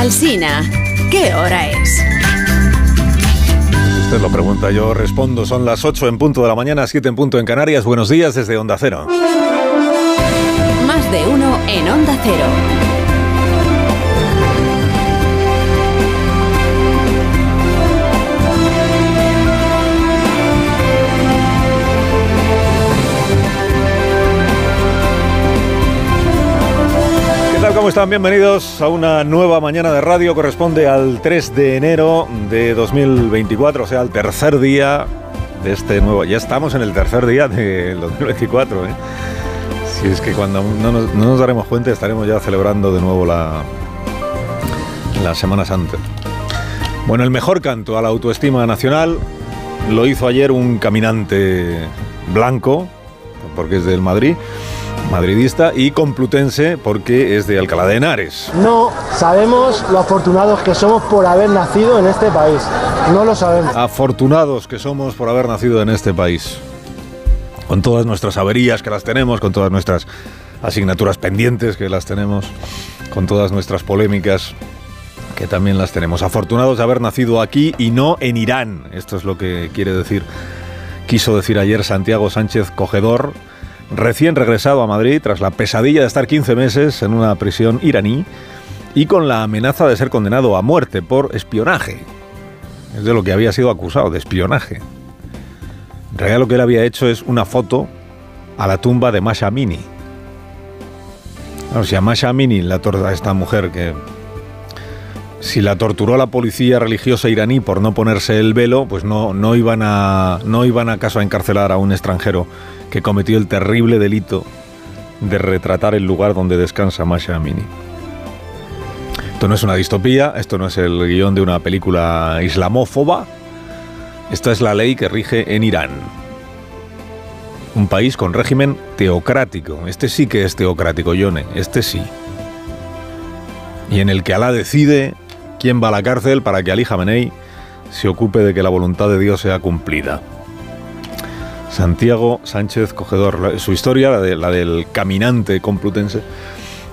Alsina, ¿qué hora es? Usted lo pregunta, yo respondo. Son las 8 en punto de la mañana, 7 en punto en Canarias. Buenos días desde Onda Cero. Más de uno en Onda Cero. Tal? ¿Cómo están? Bienvenidos a una nueva mañana de radio. Corresponde al 3 de enero de 2024, o sea, al tercer día de este nuevo. Ya estamos en el tercer día del 2024, ¿eh? Si es que cuando no nos, no nos daremos cuenta estaremos ya celebrando de nuevo la, la Semana Santa. Bueno, el mejor canto a la autoestima nacional lo hizo ayer un caminante blanco, porque es del Madrid, madridista, y complutense, porque es de Alcalá de Henares. No sabemos lo afortunados que somos por haber nacido en este país. No lo sabemos. Afortunados que somos por haber nacido en este país. Con todas nuestras averías que las tenemos, con todas nuestras asignaturas pendientes que las tenemos, con todas nuestras polémicas que también las tenemos. Afortunados de haber nacido aquí y no en Irán. Esto es lo que quiere decir, quiso decir ayer Santiago Sánchez Cogedor, recién regresado a Madrid tras la pesadilla de estar 15 meses en una prisión iraní y con la amenaza de ser condenado a muerte por espionaje. Es de lo que había sido acusado, de espionaje. En realidad lo que él había hecho es una foto a la tumba de Masha Amini. Claro, si a Masha Amini, la torta esta mujer que si la torturó la policía religiosa iraní por no ponerse el velo, pues no, no, iban a, no iban acaso a encarcelar a un extranjero que cometió el terrible delito de retratar el lugar donde descansa Masha Amini. Esto no es una distopía, esto no es el guion de una película islamófoba, esta es la ley que rige en Irán. Un país con régimen teocrático. Este sí que es teocrático, Yone, este sí. Y en el que Alá decide quién va a la cárcel para que Ali Jamenei se ocupe de que la voluntad de Dios sea cumplida. Santiago Sánchez Cogedor, su historia, la, de, la del caminante complutense,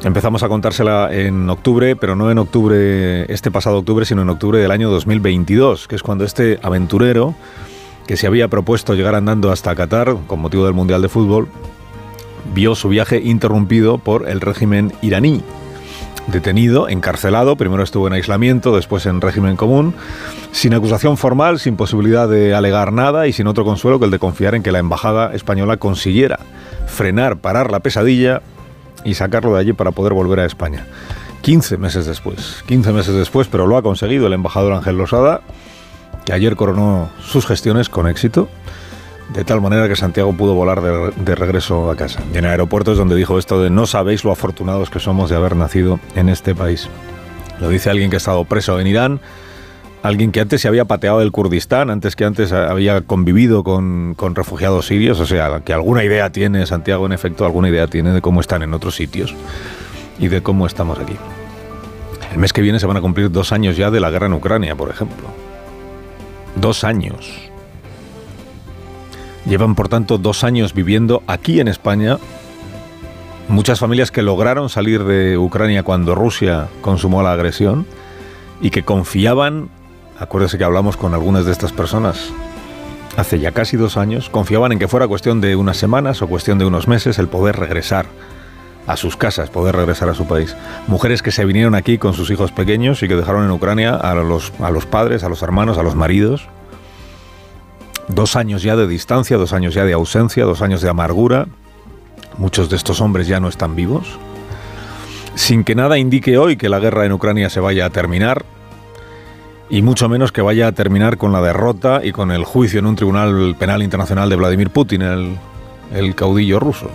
empezamos a contársela en octubre, pero no en octubre, este pasado octubre, sino en octubre del año 2022, que es cuando este aventurero, que se había propuesto llegar andando hasta Qatar con motivo del Mundial de Fútbol, vio su viaje interrumpido por el régimen iraní detenido, encarcelado, primero estuvo en aislamiento, después en régimen común, sin acusación formal, sin posibilidad de alegar nada y sin otro consuelo que el de confiar en que la embajada española consiguiera frenar, parar la pesadilla y sacarlo de allí para poder volver a España. 15 meses después, 15 meses después, pero lo ha conseguido el embajador Ángel Losada, que ayer coronó sus gestiones con éxito de tal manera que Santiago pudo volar de, regreso a casa. Y en el aeropuerto es donde dijo esto de no sabéis lo afortunados que somos de haber nacido en este país. Lo dice alguien que ha estado preso en Irán, alguien que antes se había pateado del Kurdistán, antes que antes había convivido con, con refugiados sirios, o sea, que alguna idea tiene Santiago, en efecto, alguna idea tiene de cómo están en otros sitios y de cómo estamos aquí. El mes que viene se van a cumplir dos años ya de la guerra en Ucrania, por ejemplo. Dos años. Llevan, por tanto, dos años viviendo aquí en España. Muchas familias que lograron salir de Ucrania cuando Rusia consumó la agresión y que confiaban, acuérdese que hablamos con algunas de estas personas hace ya casi dos años, confiaban en que fuera cuestión de unas semanas o cuestión de unos meses el poder regresar a sus casas, poder regresar a su país. Mujeres que se vinieron aquí con sus hijos pequeños y que dejaron en Ucrania a los, a los padres, a los hermanos, a los maridos, Dos años ya de distancia, dos años ya de ausencia, dos años de amargura. Muchos de estos hombres ya no están vivos. Sin que nada indique hoy que la guerra en Ucrania se vaya a terminar, y mucho menos que vaya a terminar con la derrota y con el juicio en un tribunal penal internacional de Vladimir Putin, el, caudillo ruso.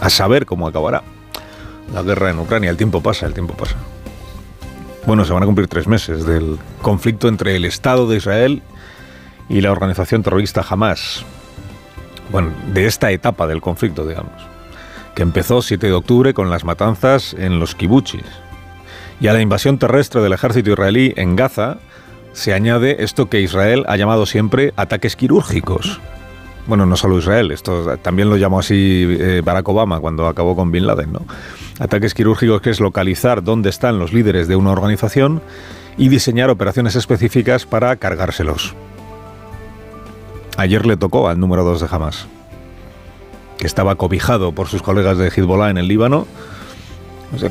A saber cómo acabará la guerra en Ucrania. El tiempo pasa, el tiempo pasa. Bueno, se van a cumplir tres meses del conflicto entre el Estado de Israel y la organización terrorista Hamas. Bueno, de esta etapa del conflicto, digamos, que empezó 7 de octubre con las matanzas en los kibuchis. Y a la invasión terrestre del ejército israelí en Gaza se añade esto que Israel ha llamado siempre ataques quirúrgicos. Bueno, no solo Israel, esto también lo llamó así eh, Barack Obama cuando acabó con Bin Laden, ¿no? Ataques quirúrgicos que es localizar dónde están los líderes de una organización y diseñar operaciones específicas para cargárselos. Ayer le tocó al número 2 de Hamas, que estaba cobijado por sus colegas de Hezbollah en el Líbano,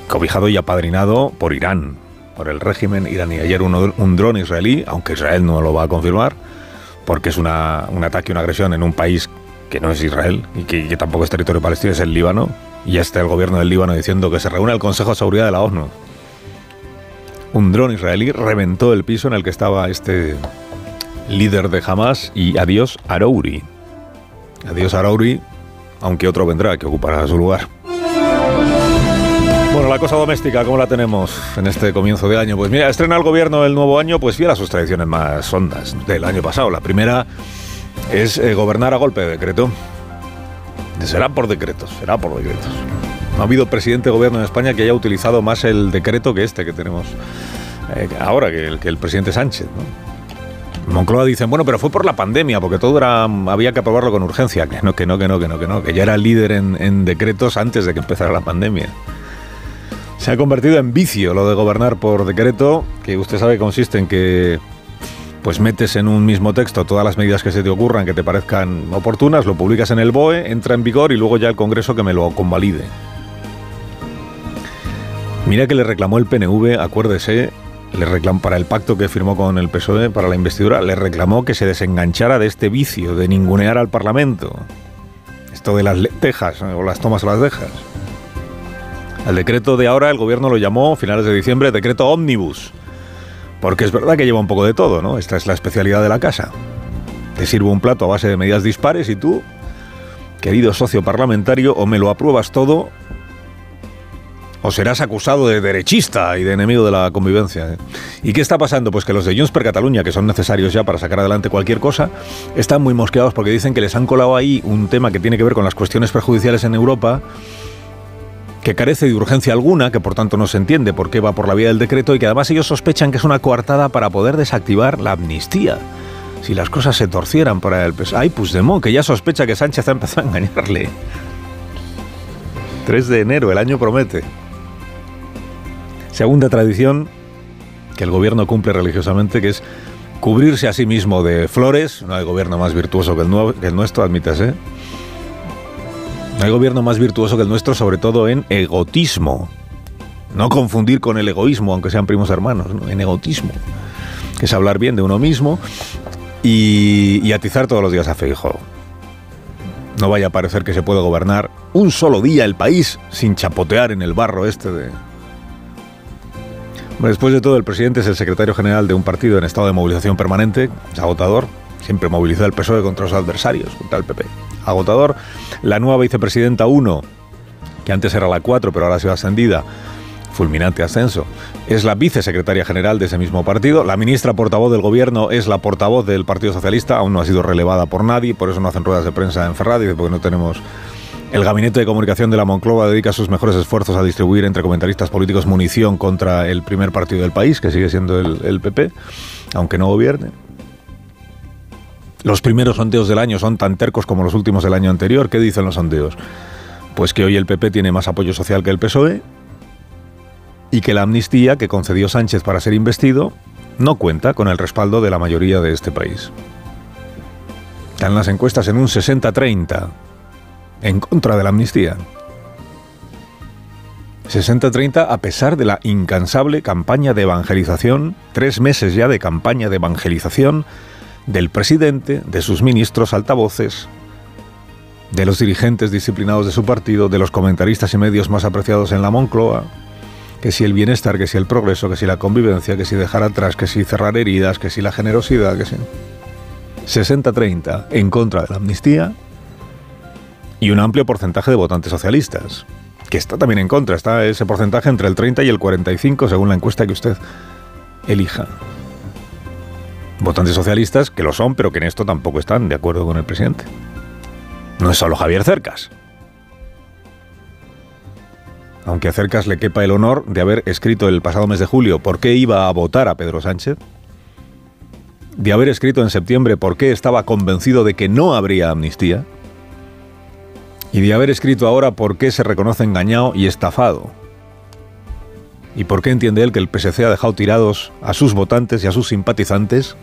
cobijado y apadrinado por Irán, por el régimen iraní. Ayer un dron israelí, aunque Israel no lo va a confirmar, porque es una, un ataque, una agresión en un país que no es Israel y que, tampoco es territorio palestino, es el Líbano. Y está el gobierno del Líbano diciendo que se reúne el Consejo de Seguridad de la ONU. Un dron israelí reventó el piso en el que estaba este líder de Hamas y adiós Arouri. Adiós Arouri, aunque otro vendrá que ocupará su lugar. Bueno, la cosa doméstica, ¿cómo la tenemos en este comienzo de año? Pues mira, estrena el gobierno el nuevo año, pues fiel a sus tradiciones más hondas del año pasado. La primera es eh, gobernar a golpe de decreto. Será por decretos, será por decretos. No ha habido presidente de gobierno en España que haya utilizado más el decreto que este que tenemos eh, ahora, que el, que el presidente Sánchez. Moncloa dicen, bueno, pero fue por la pandemia, porque todo era, había que aprobarlo con urgencia. Que no, que no, que no, que no, que no, que ya era líder en, decretos antes de que empezara la pandemia. Se ha convertido en vicio lo de gobernar por decreto, que usted sabe consiste en que pues metes en un mismo texto todas las medidas que se te ocurran que te parezcan oportunas, lo publicas en el BOE, entra en vigor y luego ya el Congreso que me lo convalide. Mira que le reclamó el PNV, acuérdese, le reclamó para el pacto que firmó con el PSOE para la investidura, le reclamó que se desenganchara de este vicio de ningunear al Parlamento. Esto de las tejas o las tomas o las dejas. El decreto de ahora el gobierno lo llamó, finales de diciembre, decreto ómnibus. Porque es verdad que lleva un poco de todo, ¿no? Esta es la especialidad de la casa. Te sirvo un plato a base de medidas dispares y tú, querido socio parlamentario, o me lo apruebas todo o serás acusado de derechista y de enemigo de la convivencia. ¿eh? ¿Y qué está pasando? Pues que los de Junts per Cataluña, que son necesarios ya para sacar adelante cualquier cosa, están muy mosqueados porque dicen que les han colado ahí un tema que tiene que ver con las cuestiones perjudiciales en Europa que carece de urgencia alguna, que por tanto no se entiende por qué va por la vía del decreto y que además ellos sospechan que es una coartada para poder desactivar la amnistía. Si las cosas se torcieran para el PSOE. Ay, Puigdemont, que ya sospecha que Sánchez ha empezado a engañarle. 3 de enero, el año promete. Segunda tradición que el gobierno cumple religiosamente, que es cubrirse a sí mismo de flores. No hay gobierno más virtuoso que el, nuestro, admítase no hay gobierno más virtuoso que el nuestro, sobre todo en egotismo. No confundir con el egoísmo, aunque sean primos hermanos, en egotismo. Que es hablar bien de uno mismo y, atizar todos los días a Feijóo. No vaya a parecer que se puede gobernar un solo día el país sin chapotear en el barro este de... Después de todo, el presidente es el secretario general de un partido en estado de movilización permanente, es agotador, siempre movilizó al PSOE contra los adversarios, contra el PP agotador. La nueva vicepresidenta 1, que antes era la 4, pero ahora ha sido ascendida, fulminante ascenso, es la vicesecretaria general de ese mismo partido. La ministra portavoz del gobierno es la portavoz del Partido Socialista, aún no ha sido relevada por nadie, por eso no hacen ruedas de prensa en Ferrari, porque no tenemos... El gabinete de comunicación de la Monclova dedica sus mejores esfuerzos a distribuir entre comentaristas políticos munición contra el primer partido del país, que sigue siendo el, el PP, aunque no gobierne. Los primeros sondeos del año son tan tercos como los últimos del año anterior. ¿Qué dicen los sondeos? Pues que hoy el PP tiene más apoyo social que el PSOE y que la amnistía que concedió Sánchez para ser investido no cuenta con el respaldo de la mayoría de este país. Están las encuestas en un 60-30 en contra de la amnistía. 60-30 a pesar de la incansable campaña de evangelización, tres meses ya de campaña de evangelización del presidente, de sus ministros altavoces, de los dirigentes disciplinados de su partido, de los comentaristas y medios más apreciados en la Moncloa, que si el bienestar, que si el progreso, que si la convivencia, que si dejar atrás, que si cerrar heridas, que si la generosidad, que si... 60-30 en contra de la amnistía y un amplio porcentaje de votantes socialistas, que está también en contra, está ese porcentaje entre el 30 y el 45 según la encuesta que usted elija votantes socialistas que lo son, pero que en esto tampoco están de acuerdo con el presidente. No es solo Javier Cercas. Aunque a Cercas le quepa el honor de haber escrito el pasado mes de julio por qué iba a votar a Pedro Sánchez, de haber escrito en septiembre por qué estaba convencido de que no habría amnistía y de haber escrito ahora por qué se reconoce engañado y estafado. ¿Y por qué entiende él que el PSC ha dejado tirados a sus votantes y a sus simpatizantes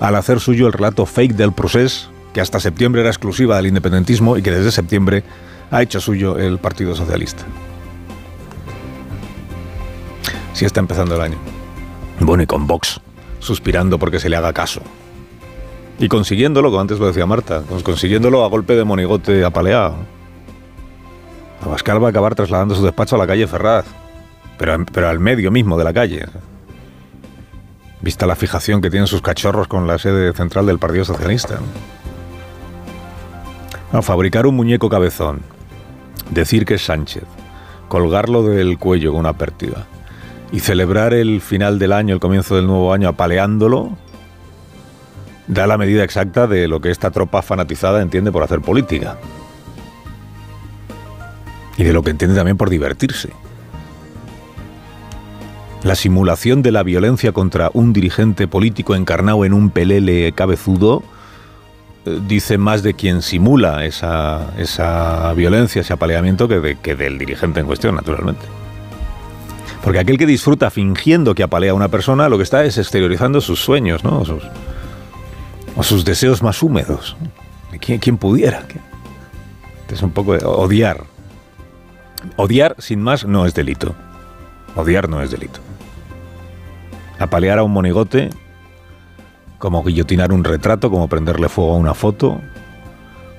al hacer suyo el relato fake del proceso, que hasta septiembre era exclusiva del independentismo y que desde septiembre ha hecho suyo el Partido Socialista? Si está empezando el año. Bueno, y con Vox, suspirando porque se le haga caso. Y consiguiéndolo, como antes lo decía Marta, pues consiguiéndolo a golpe de monigote apaleado. Abascal va a acabar trasladando su despacho a la calle Ferraz, pero, pero al medio mismo de la calle. Vista la fijación que tienen sus cachorros con la sede central del Partido Socialista. A fabricar un muñeco cabezón, decir que es Sánchez, colgarlo del cuello con una pértiga y celebrar el final del año, el comienzo del nuevo año apaleándolo, da la medida exacta de lo que esta tropa fanatizada entiende por hacer política. Y de lo que entiende también por divertirse. La simulación de la violencia contra un dirigente político encarnado en un pelele cabezudo eh, dice más de quien simula esa, esa violencia, ese apaleamiento, que, que del dirigente en cuestión, naturalmente. Porque aquel que disfruta fingiendo que apalea a una persona, lo que está es exteriorizando sus sueños, ¿no? O sus, o sus deseos más húmedos. ¿Quién, pudiera? Es un poco de odiar. Odiar, sin más, no es delito. Odiar no es delito. Apalear a un monigote, como guillotinar un retrato, como prenderle fuego a una foto,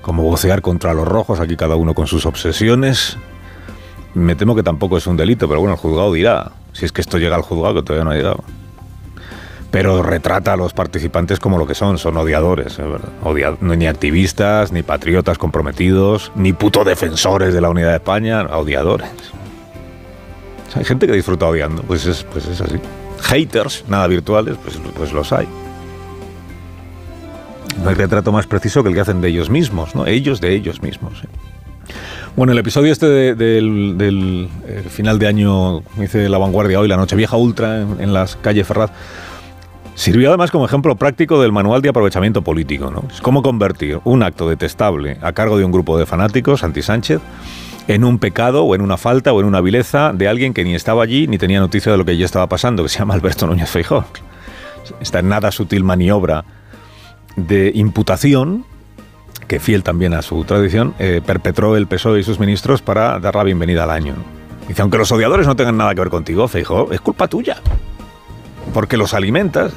como vocear contra los rojos, aquí cada uno con sus obsesiones. Me temo que tampoco es un delito, pero bueno, el juzgado dirá, si es que esto llega al juzgado, que todavía no ha llegado. Pero retrata a los participantes como lo que son, son odiadores, ¿eh? ni activistas, ni patriotas comprometidos, ni puto defensores de la unidad de España, odiadores. hay gente que disfruta odiando, pues es, pues es así. Haters, nada virtuales, pues, pues los hay. No hay retrato más preciso que el que hacen de ellos mismos, ¿no? Ellos de ellos mismos. Bueno, el episodio este del, eh, final de año, dice La Vanguardia hoy, la noche vieja ultra en, las calles Ferraz, sirvió además como ejemplo práctico del manual de aprovechamiento político. ¿no? Es cómo convertir un acto detestable a cargo de un grupo de fanáticos anti-Sánchez en un pecado o en una falta o en una vileza de alguien que ni estaba allí ni tenía noticia de lo que ya estaba pasando, que se llama Alberto Núñez Feijóo. Esta nada sutil maniobra de imputación que fiel también a su tradición, eh, perpetró el PSOE y sus ministros para dar la bienvenida al año. Dice, aunque los odiadores no tengan nada que ver contigo, Feijóo, es culpa tuya. Porque los alimentas.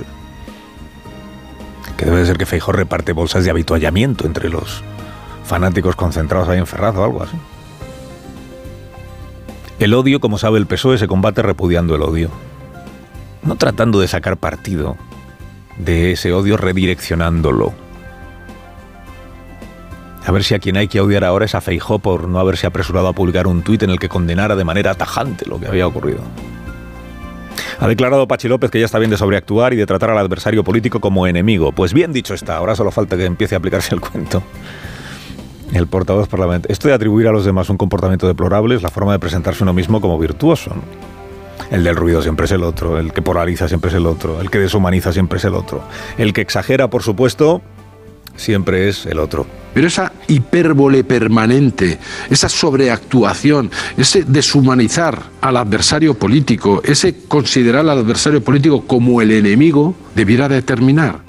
Que debe de ser que Feijóo reparte bolsas de habituallamiento entre los fanáticos concentrados ahí en Ferraz o algo así. El odio, como sabe el PSOE, se combate repudiando el odio. No tratando de sacar partido de ese odio redireccionándolo a ver si a quien hay que odiar ahora es a Feijó por no haberse apresurado a publicar un tuit en el que condenara de manera tajante lo que había ocurrido. Ha declarado Pachi López que ya está bien de sobreactuar y de tratar al adversario político como enemigo. Pues bien dicho está, ahora solo falta que empiece a aplicarse el cuento. El portavoz parlamentario. Esto de atribuir a los demás un comportamiento deplorable es la forma de presentarse uno mismo como virtuoso. El del ruido siempre es el otro, el que polariza siempre es el otro, el que deshumaniza siempre es el otro, el que exagera, por supuesto, siempre es el otro. Pero esa hipérbole permanente, esa sobreactuación, ese deshumanizar al adversario político, ese considerar al adversario político como el enemigo, debiera determinar.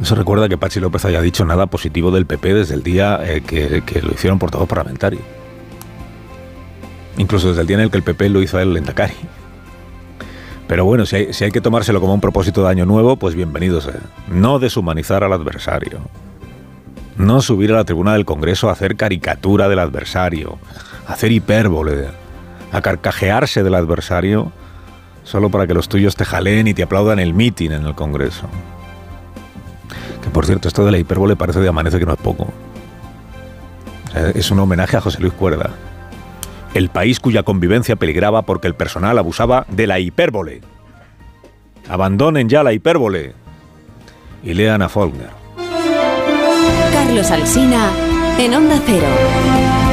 No se recuerda que Pachi López haya dicho nada positivo del PP desde el día eh, que, lo hicieron portavoz parlamentario. Incluso desde el día en el que el PP lo hizo a él Lendakari. Pero bueno, si hay, que tomárselo como un propósito de año nuevo, pues bienvenido sea. No deshumanizar al adversario. No subir a la tribuna del Congreso a hacer caricatura del adversario, hacer hipérbole, a carcajearse del adversario solo para que los tuyos te jaleen y te aplaudan el mitin en el Congreso. Que por cierto, esto de la hipérbole parece de amanece que no es poco. Es un homenaje a José Luis Cuerda el país cuya convivencia peligraba porque el personal abusaba de la hipérbole. Abandonen ya la hipérbole y lean Faulkner. Carlos Alsina en Onda Cero.